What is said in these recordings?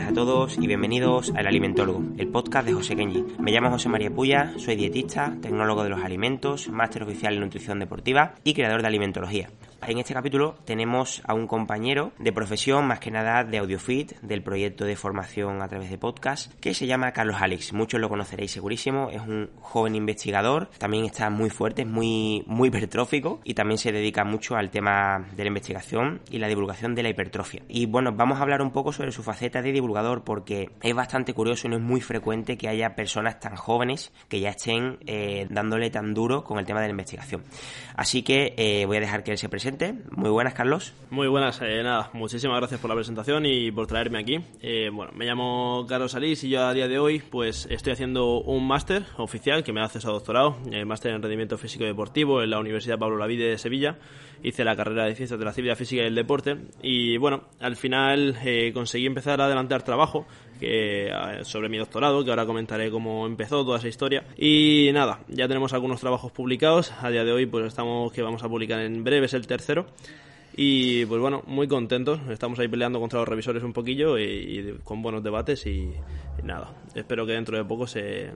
Buenas a todos y bienvenidos al Alimentólogo, el podcast de José Kenji. Me llamo José María Puya, soy dietista, tecnólogo de los alimentos, máster oficial en nutrición deportiva y creador de alimentología. En este capítulo tenemos a un compañero de profesión, más que nada de AudioFit, del proyecto de formación a través de podcast, que se llama Carlos Alex. Muchos lo conoceréis segurísimo, es un joven investigador, también está muy fuerte, es muy, muy hipertrófico y también se dedica mucho al tema de la investigación y la divulgación de la hipertrofia. Y bueno, vamos a hablar un poco sobre su faceta de divulgador porque es bastante curioso y no es muy frecuente que haya personas tan jóvenes que ya estén eh, dándole tan duro con el tema de la investigación. Así que eh, voy a dejar que él se presente muy buenas, Carlos. Muy buenas, eh, nada, muchísimas gracias por la presentación y por traerme aquí. Eh, bueno, me llamo Carlos Alís y yo a día de hoy pues estoy haciendo un máster oficial que me da acceso doctorado, el máster en rendimiento físico deportivo en la Universidad Pablo Lavide de Sevilla. Hice la carrera de Ciencias de la Actividad Física y el Deporte y bueno, al final eh, conseguí empezar a adelantar trabajo que, sobre mi doctorado, que ahora comentaré cómo empezó toda esa historia. Y nada, ya tenemos algunos trabajos publicados. A día de hoy, pues estamos que vamos a publicar en breve, es el tercero. Y pues bueno, muy contentos. Estamos ahí peleando contra los revisores un poquillo y, con buenos debates y, nada. Espero que dentro de poco se,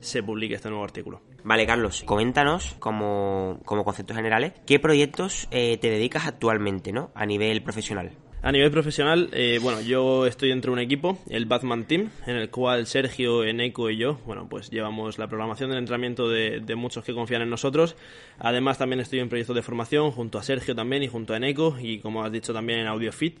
se publique este nuevo artículo. Vale, Carlos, coméntanos como, como conceptos generales, ¿qué proyectos eh, te dedicas actualmente, ¿no? A nivel profesional. A nivel profesional, eh, bueno, yo estoy dentro de un equipo, el Batman Team, en el cual Sergio, Eneco y yo, bueno, pues llevamos la programación del entrenamiento de, muchos que confían en nosotros. Además, también estoy en proyectos de formación junto a Sergio también y junto a Eneco y, como has dicho, también en AudioFit.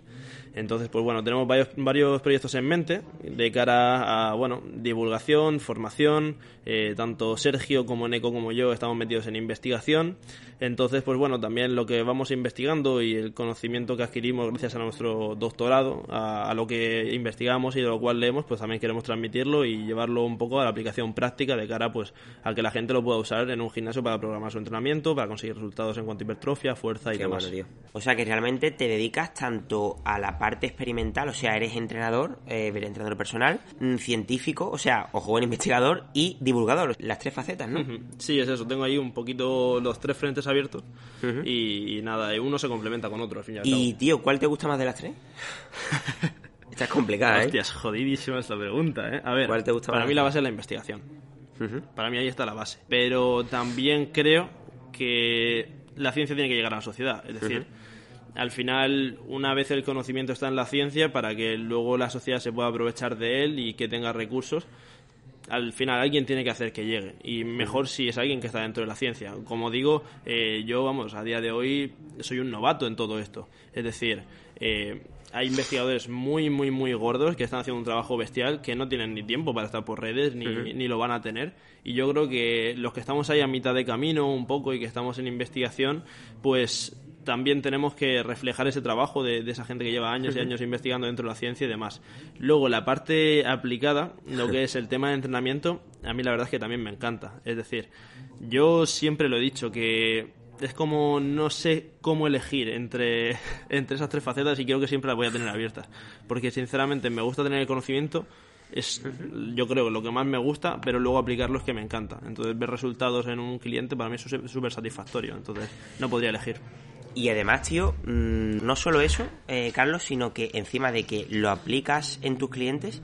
Entonces, pues bueno, tenemos varios, varios proyectos en mente de cara a, bueno, divulgación, formación, eh, tanto Sergio como Eneco como yo estamos metidos en investigación. Entonces, pues bueno, también lo que vamos investigando y el conocimiento que adquirimos gracias a nuestro doctorado, a, lo que investigamos y de lo cual leemos, pues también queremos transmitirlo y llevarlo un poco a la aplicación práctica de cara pues a que la gente lo pueda usar en un gimnasio para programar su entrenamiento, para conseguir resultados en cuanto a hipertrofia, fuerza y demás. O sea que realmente te dedicas tanto a la parte experimental, o sea, eres entrenador, eh, entrenador personal, mm, científico, o sea, o joven investigador y divulgador, las tres facetas, ¿no? Sí, es eso, tengo ahí un poquito los tres frentes abiertos y, nada, uno se complementa con otro al fin y al Y tío, ¿cuál te gusta más de las tres? Esta es complicada, ¿eh? Hostia, es jodidísima esta pregunta, ¿eh? A ver, ¿cuál te gusta para mí la base es la investigación. Para mí ahí está la base. Pero también creo que la ciencia tiene que llegar a la sociedad. Es decir, al final, una vez el conocimiento está en la ciencia, para que luego la sociedad se pueda aprovechar de él y que tenga recursos, al final alguien tiene que hacer que llegue. Y mejor si es alguien que está dentro de la ciencia. Como digo, eh, yo, vamos, a día de hoy soy un novato en todo esto. Es decir, eh, hay investigadores muy, muy, muy gordos que están haciendo un trabajo bestial que no tienen ni tiempo para estar por redes ni, ni, lo van a tener. Y yo creo que los que estamos ahí a mitad de camino un poco y que estamos en investigación, pues también tenemos que reflejar ese trabajo de, esa gente que lleva años y años investigando dentro de la ciencia y demás. Luego, la parte aplicada, lo que es el tema de entrenamiento, a mí la verdad es que también me encanta. Es decir, yo siempre lo he dicho que es como no sé cómo elegir entre, entre esas tres facetas y creo que siempre las voy a tener abiertas. Porque sinceramente me gusta tener el conocimiento, es yo creo lo que más me gusta, pero luego aplicarlo es que me encanta. Entonces ver resultados en un cliente para mí es súper satisfactorio. Entonces no podría elegir. Y además, tío, mm, no solo eso, eh, Carlos, sino que encima de que lo aplicas en tus clientes,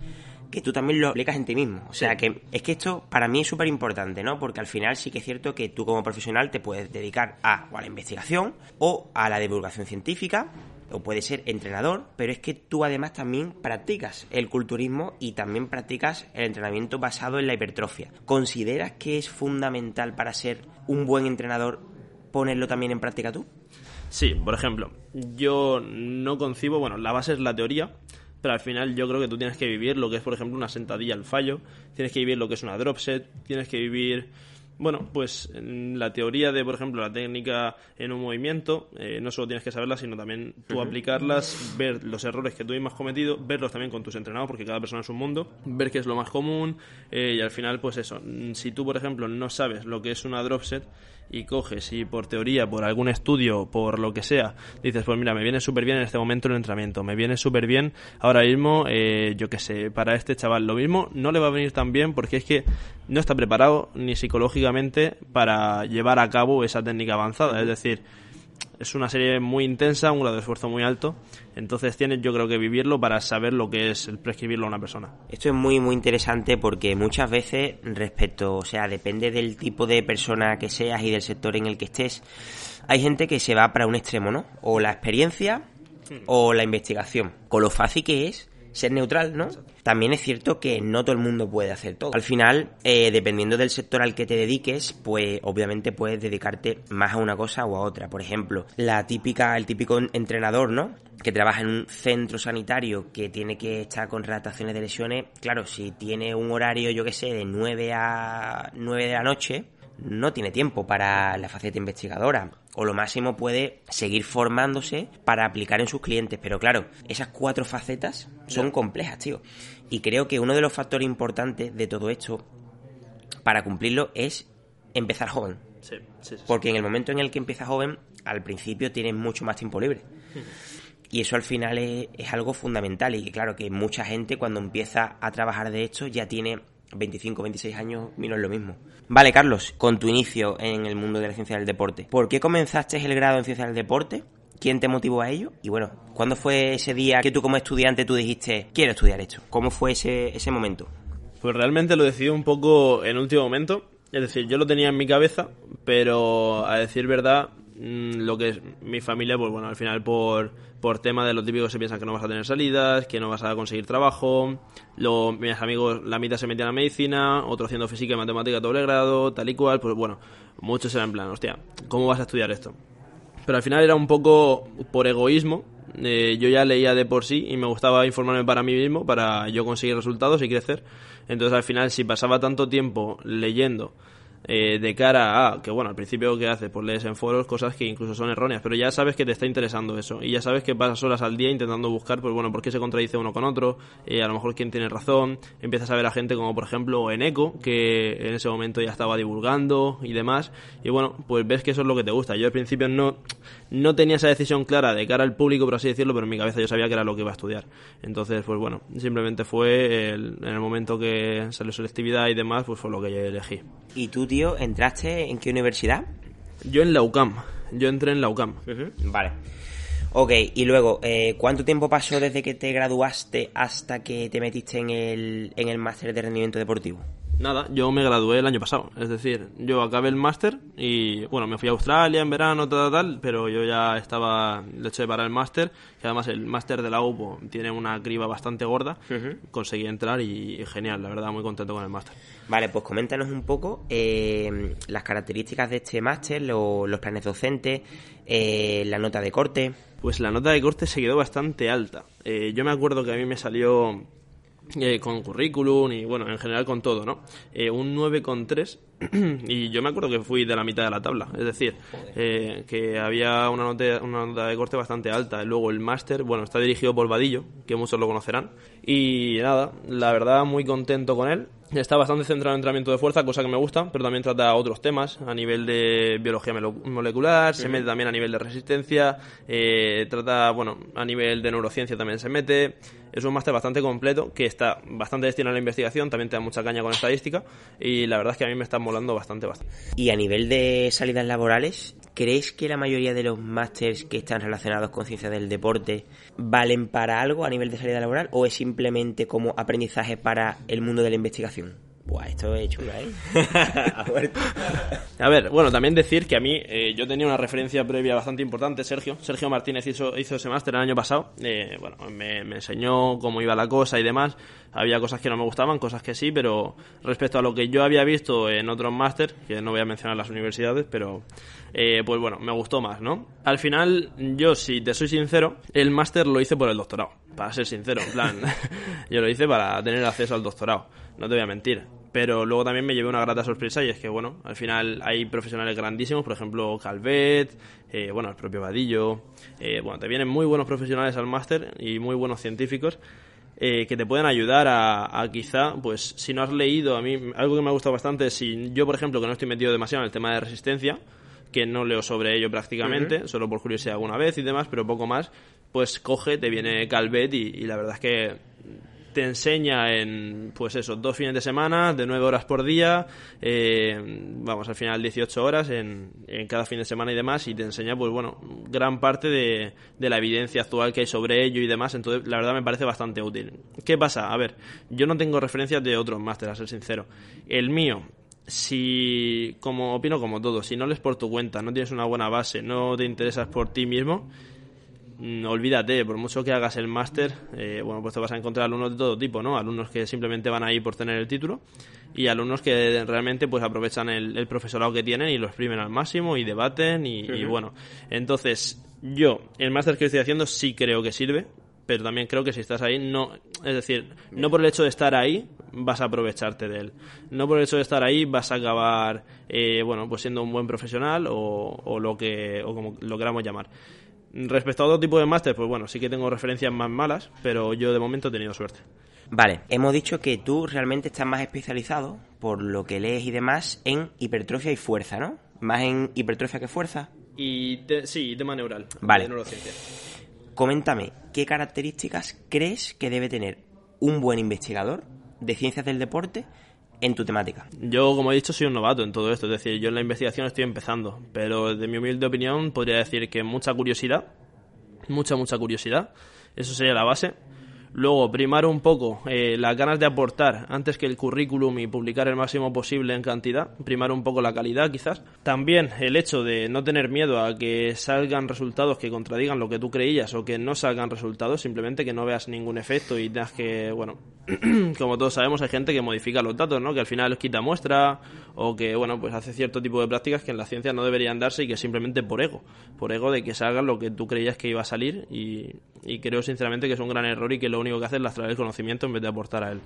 que tú también lo aplicas en ti mismo. O sea, que es que esto para mí es súper importante, ¿no? Porque al final sí que es cierto que tú como profesional te puedes dedicar a, a la investigación o a la divulgación científica o puedes ser entrenador, pero es que tú además también practicas el culturismo y también practicas el entrenamiento basado en la hipertrofia. ¿Consideras que es fundamental para ser un buen entrenador ponerlo también en práctica tú? Sí, por ejemplo, yo no concibo, bueno, la base es la teoría, pero al final yo creo que tú tienes que vivir lo que es, por ejemplo, una sentadilla al fallo, tienes que vivir lo que es una drop set, tienes que vivir bueno, pues la teoría de, por ejemplo, la técnica en un movimiento, eh, no solo tienes que saberla, sino también tú aplicarlas, ver los errores que tú mismo has cometido, verlos también con tus entrenados, porque cada persona es un mundo, ver qué es lo más común eh, y al final, pues eso, si tú, por ejemplo, no sabes lo que es una drop set, y coges y por teoría, por algún estudio, por lo que sea, dices, pues mira, me viene súper bien en este momento el entrenamiento, me viene súper bien ahora mismo, eh, yo qué sé, para este chaval. Lo mismo no le va a venir tan bien porque es que no está preparado ni psicológicamente para llevar a cabo esa técnica avanzada. Es decir, es una serie muy intensa, un grado de esfuerzo muy alto. Entonces tienes, yo creo que vivirlo para saber lo que es el prescribirlo a una persona. Esto es muy, muy interesante porque muchas veces, respecto, o sea, depende del tipo de persona que seas y del sector en el que estés, hay gente que se va para un extremo, ¿no? O la experiencia o la investigación. Con lo fácil que es ser neutral, ¿no? También es cierto que no todo el mundo puede hacer todo. Al final, eh, dependiendo del sector al que te dediques, pues obviamente puedes dedicarte más a una cosa o a otra. Por ejemplo, la típica, el típico entrenador, ¿no? Que trabaja en un centro sanitario que tiene que estar con redactaciones de lesiones. Claro, si tiene un horario, yo qué sé, de 9 a 9 de la noche, no tiene tiempo para la faceta investigadora o lo máximo puede seguir formándose para aplicar en sus clientes. Pero claro, esas cuatro facetas son complejas, tío. Y creo que uno de los factores importantes de todo esto para cumplirlo es empezar joven. Sí, sí, Porque en el momento en el que empiezas joven, al principio tienes mucho más tiempo libre. Y eso al final es, es algo fundamental. Y claro que mucha gente cuando empieza a trabajar de esto ya tiene 25, 26 años y no es lo mismo. Vale, Carlos, con tu inicio en el mundo de la ciencia del deporte, ¿por qué comenzaste el grado en ciencia del deporte? ¿Quién te motivó a ello? Y bueno, ¿cuándo fue ese día que tú como estudiante tú dijiste, quiero estudiar esto? ¿Cómo fue ese, ese momento? Pues realmente lo decidí un poco en último momento. Es decir, yo lo tenía en mi cabeza, pero a decir verdad, lo que es mi familia, pues bueno, al final por, por tema de lo típico se piensan que no vas a tener salidas, que no vas a conseguir trabajo. Luego mis amigos, la mitad se metían a medicina, otro haciendo física y matemática doble grado, tal y cual. Pues bueno, muchos eran en plan, hostia, ¿cómo vas a estudiar esto? Pero al final era un poco por egoísmo. Eh, yo ya leía de por sí y me gustaba informarme para mí mismo, para yo conseguir resultados y crecer. Entonces al final si pasaba tanto tiempo leyendo eh, de cara a que, bueno, al principio que haces, pues lees en foros cosas que incluso son erróneas, pero ya sabes que te está interesando eso y ya sabes que pasas horas al día intentando buscar, pues bueno, por qué se contradice uno con otro, eh, a lo mejor quién tiene razón, empiezas a ver a gente como por ejemplo Eneco, que en ese momento ya estaba divulgando y demás, y bueno, pues ves que eso es lo que te gusta. Yo al principio no, no tenía esa decisión clara de cara al público, por así decirlo, pero en mi cabeza yo sabía que era lo que iba a estudiar. Entonces, pues bueno, simplemente fue en el momento que salió selectividad y demás, pues fue lo que yo elegí. ¿Y tú, tío, entraste en qué universidad? Yo en la UCAM. Yo entré en la UCAM. Vale. Ok, y luego, eh, ¿cuánto tiempo pasó desde que te graduaste hasta que te metiste en el, en el máster de rendimiento deportivo? Nada, yo me gradué el año pasado. Es decir, yo acabé el máster y, bueno, me fui a Australia en verano, tal, tal, pero yo ya estaba, hecho, para el máster, que además el máster de la UPO tiene una criba bastante gorda. Conseguí entrar y, y genial, la verdad, muy contento con el máster. Vale, pues coméntanos un poco eh, las características de este máster, lo- los planes docentes, eh, la nota de corte. Pues la nota de corte se quedó bastante alta. Eh, yo me acuerdo que a mí me salió eh, con currículum y bueno, en general con todo, ¿no? Eh, un 9,3 y yo me acuerdo que fui de la mitad de la tabla, es decir, eh, que había una nota, una nota de corte bastante alta. Luego el máster, bueno, está dirigido por Vadillo, que muchos lo conocerán. Y nada, la verdad muy contento con él. Está bastante centrado en entrenamiento de fuerza, cosa que me gusta, pero también trata otros temas a nivel de biología molecular, se mete también a nivel de resistencia, eh, trata, bueno, a nivel de neurociencia también se mete. Es un máster bastante completo que está bastante destinado a la investigación, también te da mucha caña con estadística y la verdad es que a mí me está molando bastante, bastante. Y a nivel de salidas laborales, ¿crees que la mayoría de los másters que están relacionados con ciencia del deporte valen para algo a nivel de salida laboral o es simplemente como aprendizaje para el mundo de la investigación? Buah, esto es chula, ¿eh? A ver, bueno, también decir que a mí eh, yo tenía una referencia previa bastante importante, Sergio. Sergio Martínez hizo, hizo ese máster el año pasado. Eh, bueno, me, me enseñó cómo iba la cosa y demás. Había cosas que no me gustaban, cosas que sí, pero respecto a lo que yo había visto en otros máster, que no voy a mencionar las universidades, pero eh, pues bueno, me gustó más, ¿no? Al final, yo, si te soy sincero, el máster lo hice por el doctorado, para ser sincero, en plan, yo lo hice para tener acceso al doctorado, no te voy a mentir. Pero luego también me llevé una grata sorpresa y es que, bueno, al final hay profesionales grandísimos, por ejemplo, Calvet, eh, bueno, el propio Vadillo, eh, bueno, te vienen muy buenos profesionales al máster y muy buenos científicos eh, que te pueden ayudar a, a quizá, pues si no has leído, a mí algo que me ha gustado bastante, si yo, por ejemplo, que no estoy metido demasiado en el tema de resistencia, que no leo sobre ello prácticamente, solo por curiosidad alguna vez y demás, pero poco más, pues coge, te viene Calvet y, y la verdad es que te enseña en, pues eso, dos fines de semana, de nueve horas por día, eh, vamos, al final 18 horas en, en, cada fin de semana y demás, y te enseña, pues bueno, gran parte de, de la evidencia actual que hay sobre ello y demás, entonces la verdad me parece bastante útil. ¿Qué pasa? A ver, yo no tengo referencias de otros másteres, a ser sincero. El mío, si, como opino como todo, si no lees por tu cuenta, no tienes una buena base, no te interesas por ti mismo, mm, olvídate, por mucho que hagas el máster, eh, bueno, pues te vas a encontrar alumnos de todo tipo, ¿no? Alumnos que simplemente van ahí por tener el título y alumnos que realmente pues aprovechan el, profesorado que tienen y lo exprimen al máximo y debaten y, y bueno, entonces yo, el máster que estoy haciendo sí creo que sirve, pero también creo que si estás ahí, no, es decir, no por el hecho de estar ahí vas a aprovecharte de él. No por el hecho de estar ahí vas a acabar, eh, bueno, pues siendo un buen profesional o, o, lo que, o como lo queramos llamar. Respecto a otro tipo de máster, pues bueno, sí que tengo referencias más malas, pero yo de momento he tenido suerte. Vale, hemos dicho que tú realmente estás más especializado, por lo que lees y demás, en hipertrofia y fuerza, ¿no? Más en hipertrofia que fuerza. Y sí, tema neural. Vale. Coméntame, ¿qué características crees que debe tener un buen investigador de ciencias del deporte en tu temática? Yo, como he dicho, soy un novato en todo esto, es decir, yo en la investigación estoy empezando, pero de mi humilde opinión podría decir que mucha curiosidad, mucha, mucha curiosidad, eso sería la base Luego, primar un poco eh, las ganas de aportar antes que el currículum y publicar el máximo posible en cantidad. Primar un poco la calidad, quizás. También el hecho de no tener miedo a que salgan resultados que contradigan lo que tú creías o que no salgan resultados, simplemente que no veas ningún efecto y tengas que, bueno, como todos sabemos, hay gente que modifica los datos, ¿no? Que al final los quita muestra o que, bueno, pues hace cierto tipo de prácticas que en la ciencia no deberían darse y que simplemente por ego. Por ego de que salga lo que tú creías que iba a salir y, y creo sinceramente que es un gran error y que lo único que hace es lastrar el conocimiento en vez de aportar a él.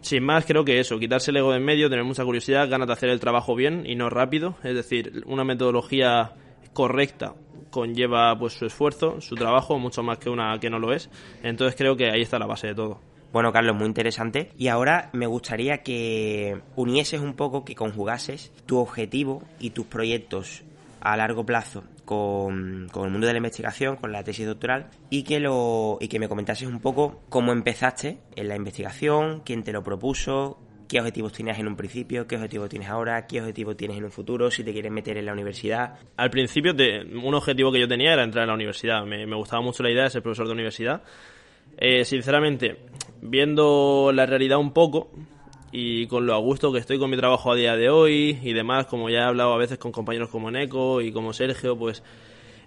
Sin más, creo que eso, quitarse el ego de en medio, tener mucha curiosidad, ganas de hacer el trabajo bien y no rápido, es decir, una metodología correcta conlleva pues su esfuerzo, su trabajo, mucho más que una que no lo es. Entonces creo que ahí está la base de todo. Bueno, Carlos, muy interesante. Y ahora me gustaría que unieses un poco, que conjugases tu objetivo y tus proyectos a largo plazo con, el mundo de la investigación, con la tesis doctoral, y que, lo, y que me comentases un poco cómo empezaste en la investigación, quién te lo propuso, qué objetivos tenías en un principio, qué objetivos tienes ahora, qué objetivos tienes en un futuro, si te quieres meter en la universidad. Al principio, un objetivo que yo tenía era entrar en la universidad. Me, gustaba mucho la idea de ser profesor de universidad. Eh, sinceramente, viendo la realidad un poco, y con lo a gusto que estoy con mi trabajo a día de hoy y demás, como ya he hablado a veces con compañeros como Neco y como Sergio, pues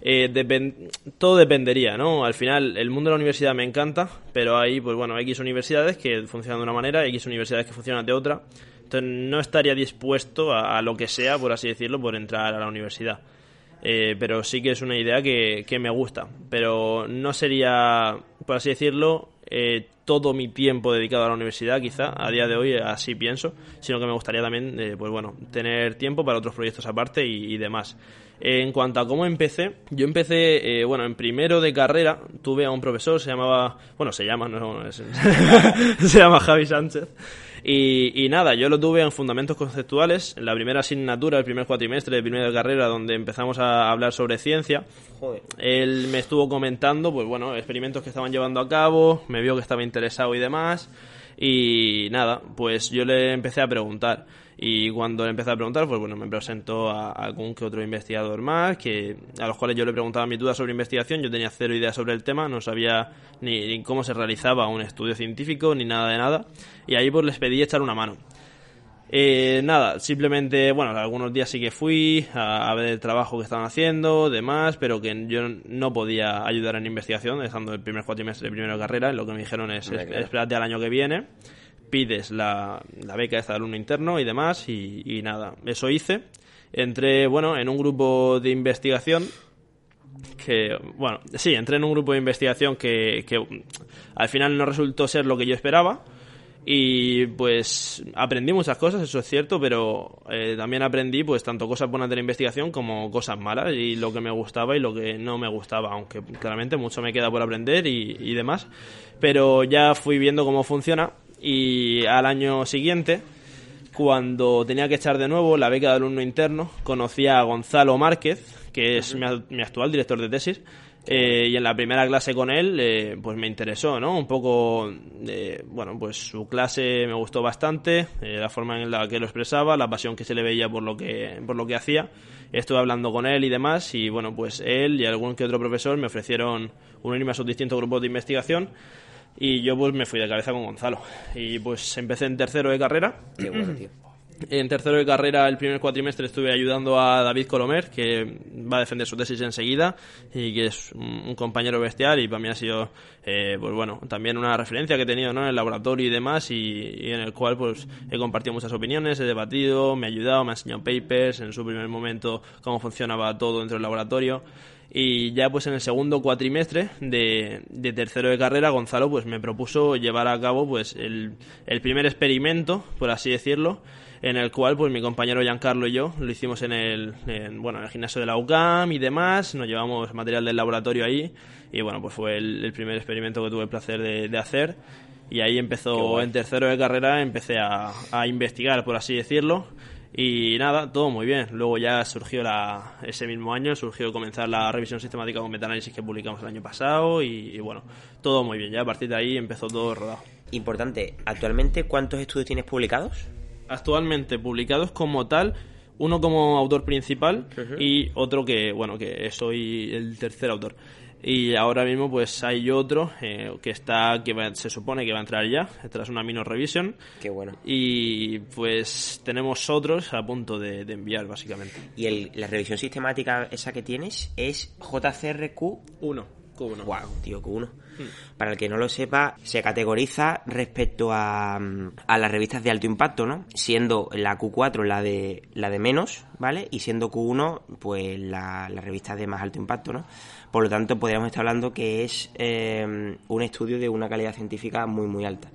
eh, todo dependería, ¿no? Al final, el mundo de la universidad me encanta, pero hay, pues bueno, X universidades que funcionan de una manera, X universidades que funcionan de otra. Entonces, no estaría dispuesto a, lo que sea, por así decirlo, por entrar a la universidad. Eh, pero sí que es una idea que, que me gusta. Pero no sería, por así decirlo, eh, todo mi tiempo dedicado a la universidad, quizá, a día de hoy así pienso, sino que me gustaría también, eh, pues bueno, tener tiempo para otros proyectos aparte y, demás. en cuanto a cómo empecé, yo empecé, eh, bueno, en primero de carrera tuve a un profesor, se llamaba, bueno, se llama, no, se llama Javi Sánchez, y, nada, yo lo tuve en Fundamentos Conceptuales, en la primera asignatura, el primer cuatrimestre de primera carrera, donde empezamos a hablar sobre ciencia. Él me estuvo comentando, pues bueno, experimentos que estaban llevando a cabo, me vio que estaba interesado y demás. Y nada, pues yo le empecé a preguntar. Y cuando le empecé a preguntar, pues bueno, me presentó a, algún que otro investigador más, que a los cuales yo le preguntaba mi duda sobre investigación, yo tenía cero idea sobre el tema, no sabía ni, cómo se realizaba un estudio científico, ni nada de nada, y ahí pues les pedí echar una mano. Eh, nada, simplemente, bueno, algunos días sí que fui a, ver el trabajo que estaban haciendo, demás, pero que yo no podía ayudar en investigación, estando el primer cuatrimestre de primera carrera, lo que me dijeron es, espérate al año que viene pides la, la beca de alumno interno y demás, y, nada, eso hice. Entré, bueno, en un grupo de investigación que, bueno, sí, entré en un grupo de investigación que, que al final no resultó ser lo que yo esperaba. Y pues aprendí muchas cosas, eso es cierto, pero eh, también aprendí pues tanto cosas buenas de la investigación como cosas malas y lo que me gustaba y lo que no me gustaba, aunque claramente mucho me queda por aprender y, y demás. Pero ya fui viendo cómo funciona y al año siguiente, cuando tenía que echar de nuevo la beca de alumno interno, conocí a Gonzalo Márquez, que es mi, actual director de tesis, Eh, y en la primera clase con él, eh, pues me interesó, ¿no? Un poco, eh, bueno, pues su clase me gustó bastante, la forma en la que lo expresaba, la pasión que se le veía por lo que, por lo que hacía. Estuve hablando con él y demás, y bueno, pues él y algún que otro profesor me ofrecieron unirme a sus distintos grupos de investigación. Y yo pues me fui de cabeza con Gonzalo. Y pues empecé en tercero de carrera. Qué bueno, tío. En tercero de carrera, el primer cuatrimestre, estuve ayudando a David Colomer, que va a defender su tesis enseguida y que es un compañero bestial y para mí ha sido, eh, pues bueno, también una referencia que he tenido ¿no? en el laboratorio y demás y, en el cual pues he compartido muchas opiniones, he debatido, me ha ayudado, me ha enseñado papers, en su primer momento cómo funcionaba todo dentro del laboratorio y ya pues en el segundo cuatrimestre de, de, tercero de carrera Gonzalo pues me propuso llevar a cabo pues el, el primer experimento por así decirlo en el cual pues mi compañero Giancarlo y yo lo hicimos en el, bueno, en el gimnasio de la UCAM y demás, nos llevamos material del laboratorio ahí y bueno, pues fue el, primer experimento que tuve el placer de, hacer y ahí empezó en tercero de carrera, empecé a, a, investigar, por así decirlo. Y nada, todo muy bien. Luego ya surgió la, ese mismo año, surgió comenzar la revisión sistemática con metaanálisis que publicamos el año pasado y, y, bueno, todo muy bien. Ya a partir de ahí empezó todo rodado. Importante, ¿actualmente cuántos estudios tienes publicados? actualmente publicados como tal, uno como autor principal y otro que, bueno, que soy el tercer autor. Y ahora mismo pues hay otro eh, que está que se supone que va a entrar ya tras una minor revision. Qué bueno. Y pues tenemos otros a punto de, enviar básicamente. Y el, la revisión sistemática esa que tienes es JCRQ 1. Q1. Wow, tío, Q1. Para el que no lo sepa, se categoriza respecto a, a, las revistas de alto impacto, ¿no? Siendo la Q4 la de, la de menos, ¿vale? Y siendo Q1, pues la, la revista de más alto impacto, ¿no? Por lo tanto, podríamos estar hablando que es eh, un estudio de una calidad científica muy, muy alta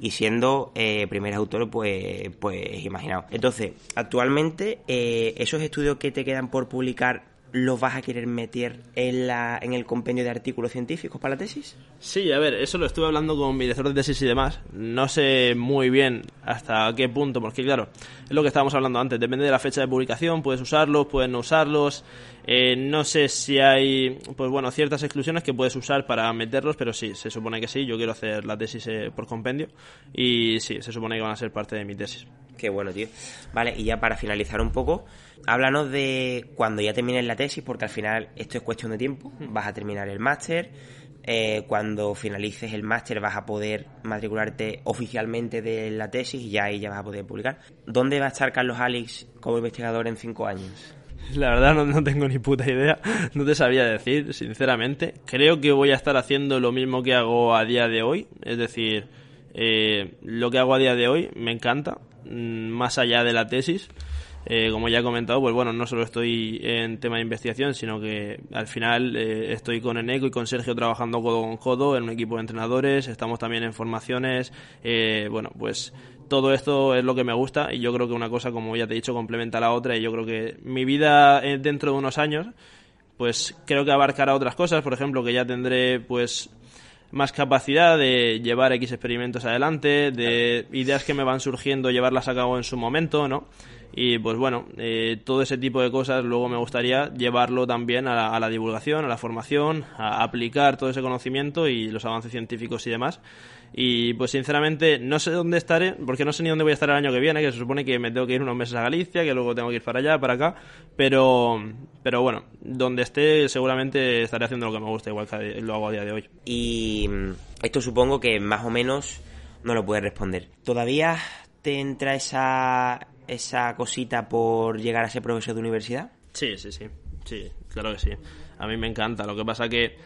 y siendo eh, primer autor, pues, pues imaginaos. Entonces, actualmente, eh, esos estudios que te quedan por publicar los vas a querer meter en, la, en el compendio de artículos científicos para la tesis? Sí, a ver, eso lo estuve hablando con mi director de tesis y demás. No sé muy bien hasta qué punto, porque claro, es lo que estábamos hablando antes, depende de la fecha de publicación, puedes usarlos, puedes no usarlos. Eh, no sé si hay, pues bueno, ciertas exclusiones que puedes usar para meterlos, pero sí, se supone que sí. Yo quiero hacer la tesis eh, por compendio y sí, se supone que van a ser parte de mi tesis. Qué bueno, tío. Vale, y ya para finalizar un poco, háblanos de cuando ya termines la tesis, porque al final esto es cuestión de tiempo. Vas a terminar el máster. Eh, cuando finalices el máster vas a poder matricularte oficialmente de la tesis y ya ahí ya vas a poder publicar. ¿Dónde va a estar Carlos Alex como investigador en cinco años? La verdad no, no, tengo ni puta idea, no te sabía decir, sinceramente. Creo que voy a estar haciendo lo mismo que hago a día de hoy, es decir, eh, lo que hago a día de hoy me encanta, más allá de la tesis. Eh, como ya he comentado, pues bueno, no solo estoy en tema de investigación, sino que al final eh, estoy con Eneco y con Sergio trabajando codo con codo en un equipo de entrenadores, estamos también en formaciones, eh, bueno, pues todo esto es lo que me gusta y yo creo que una cosa, como ya te he dicho, complementa a la otra y yo creo que mi vida dentro de unos años, pues creo que abarcará otras cosas, por ejemplo, que ya tendré pues más capacidad de llevar X experimentos adelante, de ideas que me van surgiendo, llevarlas a cabo en su momento, ¿no? Y pues bueno, eh, todo ese tipo de cosas luego me gustaría llevarlo también a la, divulgación, a la formación, a aplicar todo ese conocimiento y los avances científicos y demás. Y pues sinceramente no sé dónde estaré, porque no sé ni dónde voy a estar el año que viene, que se supone que me tengo que ir unos meses a Galicia, que luego tengo que ir para allá, para acá, pero, pero bueno, donde esté seguramente estaré haciendo lo que me gusta, igual que lo hago a día de hoy. Y mm, esto supongo que más o menos no lo puedes responder. ¿Todavía te entra esa, esa cosita por llegar a ser profesor de universidad? Sí, sí, sí. Sí, claro que sí. A mí me encanta. Lo que pasa que,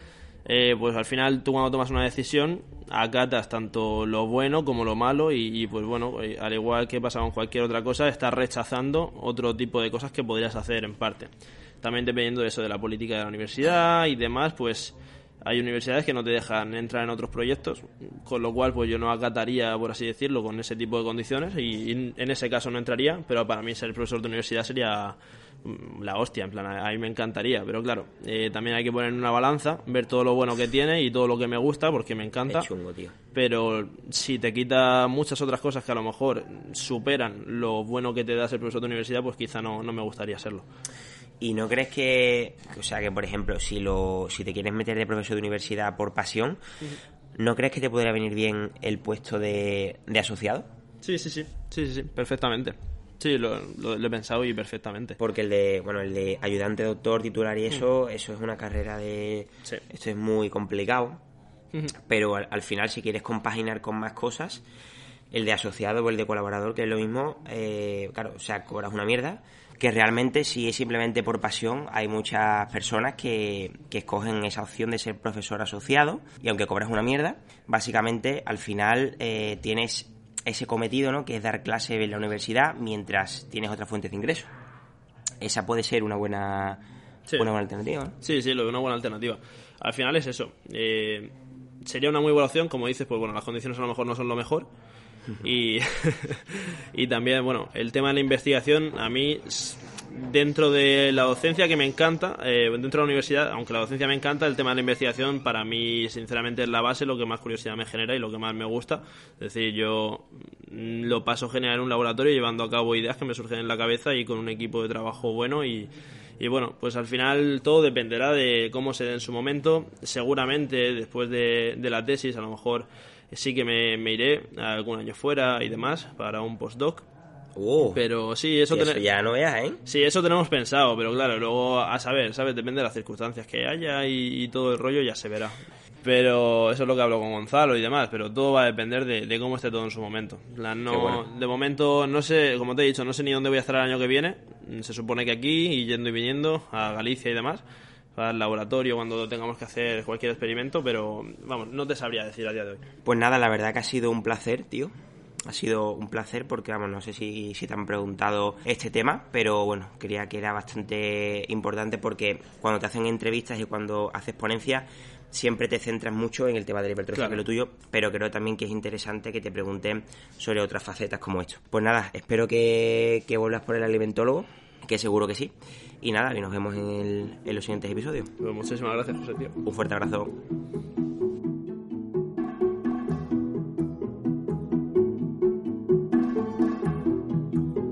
eh, pues al final tú cuando tomas una decisión, acatas tanto lo bueno como lo malo y, pues bueno, eh, al igual que pasa con cualquier otra cosa, estás rechazando otro tipo de cosas que podrías hacer en parte. También dependiendo de eso, de la política de la universidad y demás, pues hay universidades que no te dejan entrar en otros proyectos, con lo cual pues yo no acataría, por así decirlo, con ese tipo de condiciones y en ese caso no entraría, pero para mí ser profesor de universidad sería mm, la hostia, en plan, a mí me encantaría, pero claro, eh, también hay que poner en una balanza, ver todo lo bueno que tiene y todo lo que me gusta, porque me encanta. Pero si te quita muchas otras cosas que a lo mejor superan lo bueno que te da ser profesor de universidad, pues quizá no, no me gustaría serlo. ¿Y no crees que, o sea, que por ejemplo, si lo, si te quieres meter de profesor de universidad por pasión, ¿no crees que te podría venir bien el puesto de, de asociado? Sí, sí, sí, sí, sí, sí, perfectamente. Sí, lo, he pensado y perfectamente. Porque el de, bueno, el de ayudante doctor, titular y eso, eso es una carrera de... Esto es muy complicado. Pero al, final, si quieres compaginar con más cosas, el de asociado o el de colaborador, que es lo mismo, eh, claro, o sea, cobras una mierda, que realmente si es simplemente por pasión, hay muchas personas que, que escogen esa opción de ser profesor asociado y aunque cobras una mierda, básicamente al final eh, tienes ese cometido, ¿no? Que es dar clase en la universidad mientras tienes otra fuente de ingreso. Esa puede ser una buena, una buena alternativa. Sí, sí, de una buena alternativa. Al final es eso. Eh, sería una muy buena opción, como dices, pues bueno, las condiciones a lo mejor no son lo mejor. Y, y también, bueno, el tema de la investigación, a mí dentro de la docencia que me encanta, eh, dentro de la universidad, aunque la docencia me encanta, el tema de la investigación para mí sinceramente es la base, lo que más curiosidad me genera y lo que más me gusta. Es decir, yo lo paso genial en un laboratorio llevando a cabo ideas que me surgen en la cabeza y con un equipo de trabajo bueno y, y bueno, pues al final todo dependerá de cómo se dé en su momento. Seguramente después de, de la tesis a lo mejor sí que me, me iré algún año fuera y demás para un postdoc Uh, pero sí, eso, ya no veas, ¿eh? Sí, eso tenemos pensado, pero claro, luego a saber, ¿sabes? Depende de las circunstancias que haya y, todo el rollo ya se verá. Pero eso es lo que hablo con Gonzalo y demás, pero todo va a depender de, cómo esté todo en su momento. no, De momento, no sé, como te he dicho, no sé ni dónde voy a estar el año que viene. Se supone que aquí, y yendo y viniendo a Galicia y demás, al laboratorio cuando tengamos que hacer cualquier experimento, pero vamos, no te sabría decir a día de hoy. Pues nada, la verdad que ha sido un placer, tío ha sido un placer porque, vamos, no sé si, si te han preguntado este tema, pero bueno, quería que era bastante importante porque cuando te hacen entrevistas y cuando haces ponencias, siempre te centras mucho en el tema de la hipertrofia, que es lo tuyo, pero creo también que es interesante que te pregunten sobre otras facetas como esto. Pues nada, espero que, que vuelvas por el alimentólogo, que seguro que sí. Y nada, y nos vemos en, en los siguientes episodios. Pues muchísimas gracias, José, tío. Un fuerte abrazo.